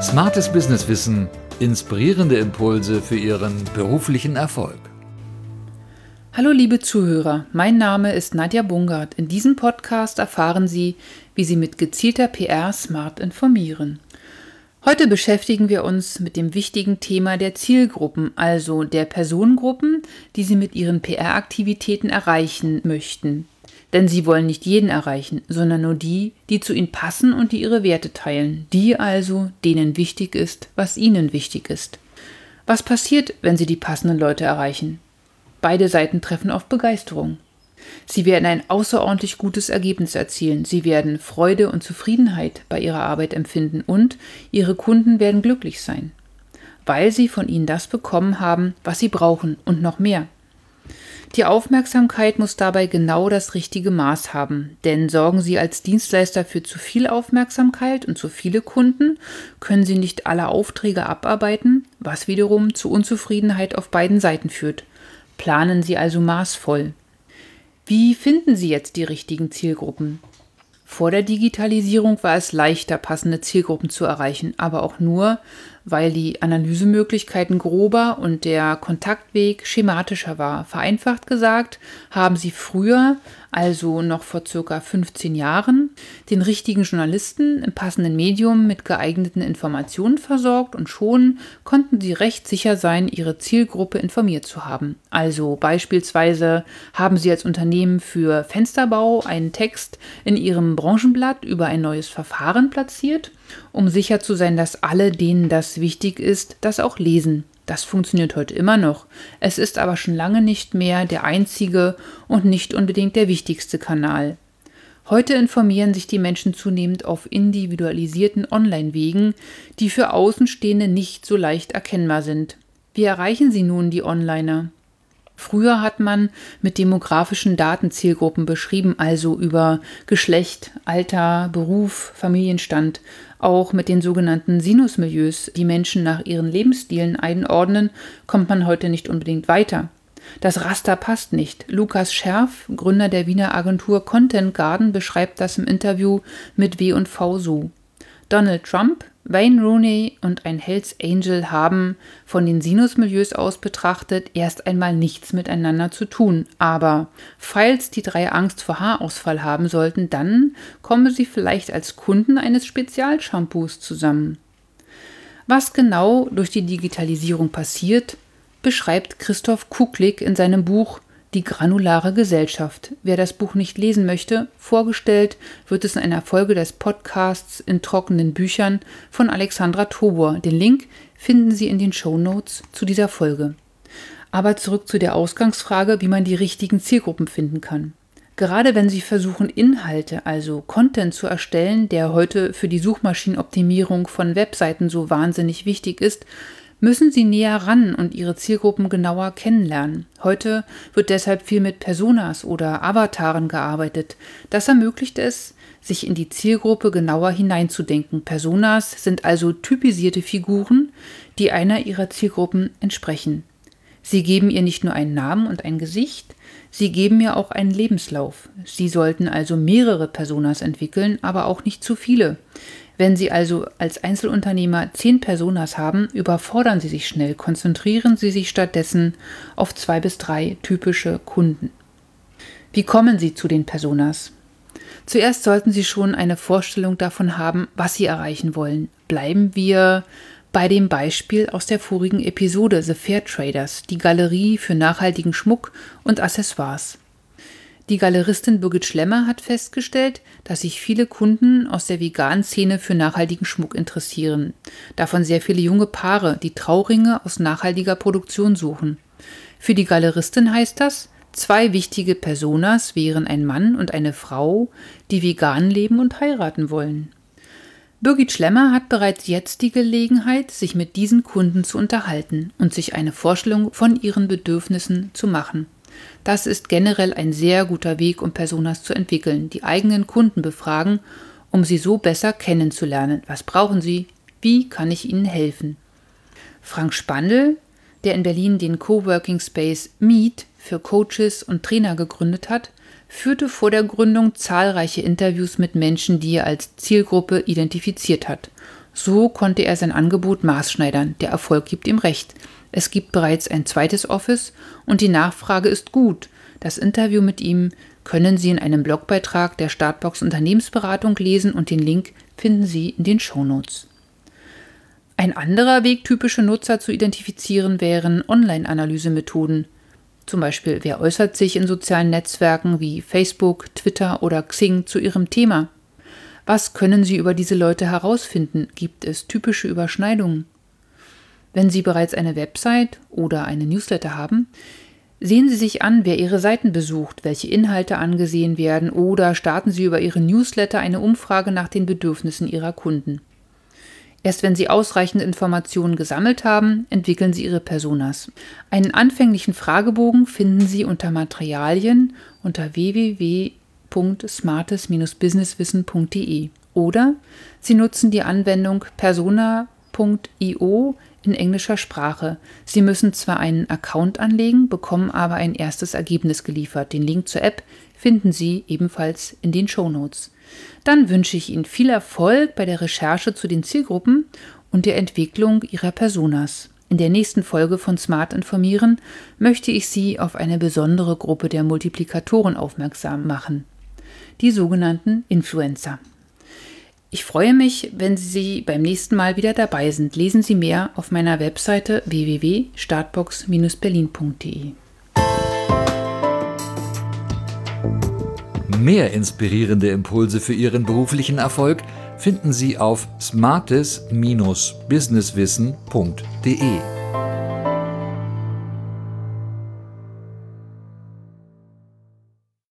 Smartes Businesswissen, inspirierende Impulse für Ihren beruflichen Erfolg. Hallo liebe Zuhörer, mein Name ist Nadja Bungard. In diesem Podcast erfahren Sie, wie Sie mit gezielter PR smart informieren. Heute beschäftigen wir uns mit dem wichtigen Thema der Zielgruppen, also der Personengruppen, die Sie mit Ihren PR-Aktivitäten erreichen möchten. Denn Sie wollen nicht jeden erreichen, sondern nur die, die zu Ihnen passen und die Ihre Werte teilen, die also, denen wichtig ist, was Ihnen wichtig ist. Was passiert, wenn Sie die passenden Leute erreichen? Beide Seiten treffen auf Begeisterung. Sie werden ein außerordentlich gutes Ergebnis erzielen. Sie werden Freude und Zufriedenheit bei ihrer Arbeit empfinden und ihre Kunden werden glücklich sein, weil sie von ihnen das bekommen haben, was sie brauchen und noch mehr. Die Aufmerksamkeit muss dabei genau das richtige Maß haben, denn sorgen Sie als Dienstleister für zu viel Aufmerksamkeit und zu viele Kunden, können Sie nicht alle Aufträge abarbeiten, was wiederum zu Unzufriedenheit auf beiden Seiten führt. Planen Sie also maßvoll. Wie finden Sie jetzt die richtigen Zielgruppen? Vor der Digitalisierung war es leichter, passende Zielgruppen zu erreichen, aber auch nur, weil die Analysemöglichkeiten grober und der Kontaktweg schematischer war. Vereinfacht gesagt, haben sie früher, also noch vor circa 15 Jahren, den richtigen Journalisten im passenden Medium mit geeigneten Informationen versorgt und schon konnten sie recht sicher sein, ihre Zielgruppe informiert zu haben. Also beispielsweise haben sie als Unternehmen für Fensterbau einen Text in ihrem Branchenblatt über ein neues Verfahren platziert um sicher zu sein, dass alle, denen das wichtig ist, das auch lesen. Das funktioniert heute immer noch. Es ist aber schon lange nicht mehr der einzige und nicht unbedingt der wichtigste Kanal. Heute informieren sich die Menschen zunehmend auf individualisierten Online-Wegen, die für Außenstehende nicht so leicht erkennbar sind. Wie erreichen Sie nun die Onliner? Früher hat man mit demografischen Daten Zielgruppen beschrieben, also über Geschlecht, Alter, Beruf, Familienstand, auch mit den sogenannten Sinusmilieus, die Menschen nach ihren Lebensstilen einordnen, kommt man heute nicht unbedingt weiter. Das Raster passt nicht. Lukas Scherf, Gründer der Wiener Agentur Content Garden, beschreibt das im Interview mit W&V so. Donald Trump, Wayne Rooney und ein Hells Angel haben von den Sinusmilieus aus betrachtet erst einmal nichts miteinander zu tun. Aber falls die drei Angst vor Haarausfall haben sollten, dann kommen sie vielleicht als Kunden eines Spezialshampoos zusammen. Was genau durch die Digitalisierung passiert, beschreibt Christoph Kuklik in seinem Buch die granulare Gesellschaft. Wer das Buch nicht lesen möchte, vorgestellt wird es in einer Folge des Podcasts in trockenen Büchern von Alexandra Tobor. Den Link finden Sie in den Show Notes zu dieser Folge. Aber zurück zu der Ausgangsfrage, wie man die richtigen Zielgruppen finden kann. Gerade wenn Sie versuchen, Inhalte, also Content zu erstellen, der heute für die Suchmaschinenoptimierung von Webseiten so wahnsinnig wichtig ist, müssen sie näher ran und ihre Zielgruppen genauer kennenlernen. Heute wird deshalb viel mit Personas oder Avataren gearbeitet. Das ermöglicht es, sich in die Zielgruppe genauer hineinzudenken. Personas sind also typisierte Figuren, die einer ihrer Zielgruppen entsprechen. Sie geben ihr nicht nur einen Namen und ein Gesicht, sie geben ihr auch einen Lebenslauf. Sie sollten also mehrere Personas entwickeln, aber auch nicht zu viele. Wenn Sie also als Einzelunternehmer zehn Personas haben, überfordern Sie sich schnell, konzentrieren Sie sich stattdessen auf zwei bis drei typische Kunden. Wie kommen Sie zu den Personas? Zuerst sollten Sie schon eine Vorstellung davon haben, was Sie erreichen wollen. Bleiben wir bei dem Beispiel aus der vorigen Episode The Fair Traders, die Galerie für nachhaltigen Schmuck und Accessoires. Die Galeristin Birgit Schlemmer hat festgestellt, dass sich viele Kunden aus der veganen Szene für nachhaltigen Schmuck interessieren. Davon sehr viele junge Paare, die Trauringe aus nachhaltiger Produktion suchen. Für die Galeristin heißt das, zwei wichtige Personas wären ein Mann und eine Frau, die vegan leben und heiraten wollen. Birgit Schlemmer hat bereits jetzt die Gelegenheit, sich mit diesen Kunden zu unterhalten und sich eine Vorstellung von ihren Bedürfnissen zu machen. Das ist generell ein sehr guter Weg, um Personas zu entwickeln, die eigenen Kunden befragen, um sie so besser kennenzulernen. Was brauchen sie? Wie kann ich ihnen helfen? Frank Spandl, der in Berlin den Coworking Space Meet für Coaches und Trainer gegründet hat, führte vor der Gründung zahlreiche Interviews mit Menschen, die er als Zielgruppe identifiziert hat. So konnte er sein Angebot maßschneidern. Der Erfolg gibt ihm recht. Es gibt bereits ein zweites Office und die Nachfrage ist gut. Das Interview mit ihm können Sie in einem Blogbeitrag der Startbox Unternehmensberatung lesen und den Link finden Sie in den Shownotes. Ein anderer Weg, typische Nutzer zu identifizieren, wären Online-Analysemethoden. Zum Beispiel, wer äußert sich in sozialen Netzwerken wie Facebook, Twitter oder Xing zu ihrem Thema? Was können Sie über diese Leute herausfinden? Gibt es typische Überschneidungen? Wenn Sie bereits eine Website oder eine Newsletter haben, sehen Sie sich an, wer Ihre Seiten besucht, welche Inhalte angesehen werden oder starten Sie über Ihre Newsletter eine Umfrage nach den Bedürfnissen Ihrer Kunden. Erst wenn Sie ausreichend Informationen gesammelt haben, entwickeln Sie Ihre Personas. Einen anfänglichen Fragebogen finden Sie unter Materialien unter www www.smartes-businesswissen.de oder Sie nutzen die Anwendung persona.io in englischer Sprache. Sie müssen zwar einen Account anlegen, bekommen aber ein erstes Ergebnis geliefert. Den Link zur App finden Sie ebenfalls in den Show Notes. Dann wünsche ich Ihnen viel Erfolg bei der Recherche zu den Zielgruppen und der Entwicklung Ihrer Personas. In der nächsten Folge von Smart Informieren möchte ich Sie auf eine besondere Gruppe der Multiplikatoren aufmerksam machen die sogenannten Influencer. Ich freue mich, wenn Sie beim nächsten Mal wieder dabei sind. Lesen Sie mehr auf meiner Webseite www.startbox-berlin.de. Mehr inspirierende Impulse für Ihren beruflichen Erfolg finden Sie auf smartes-businesswissen.de.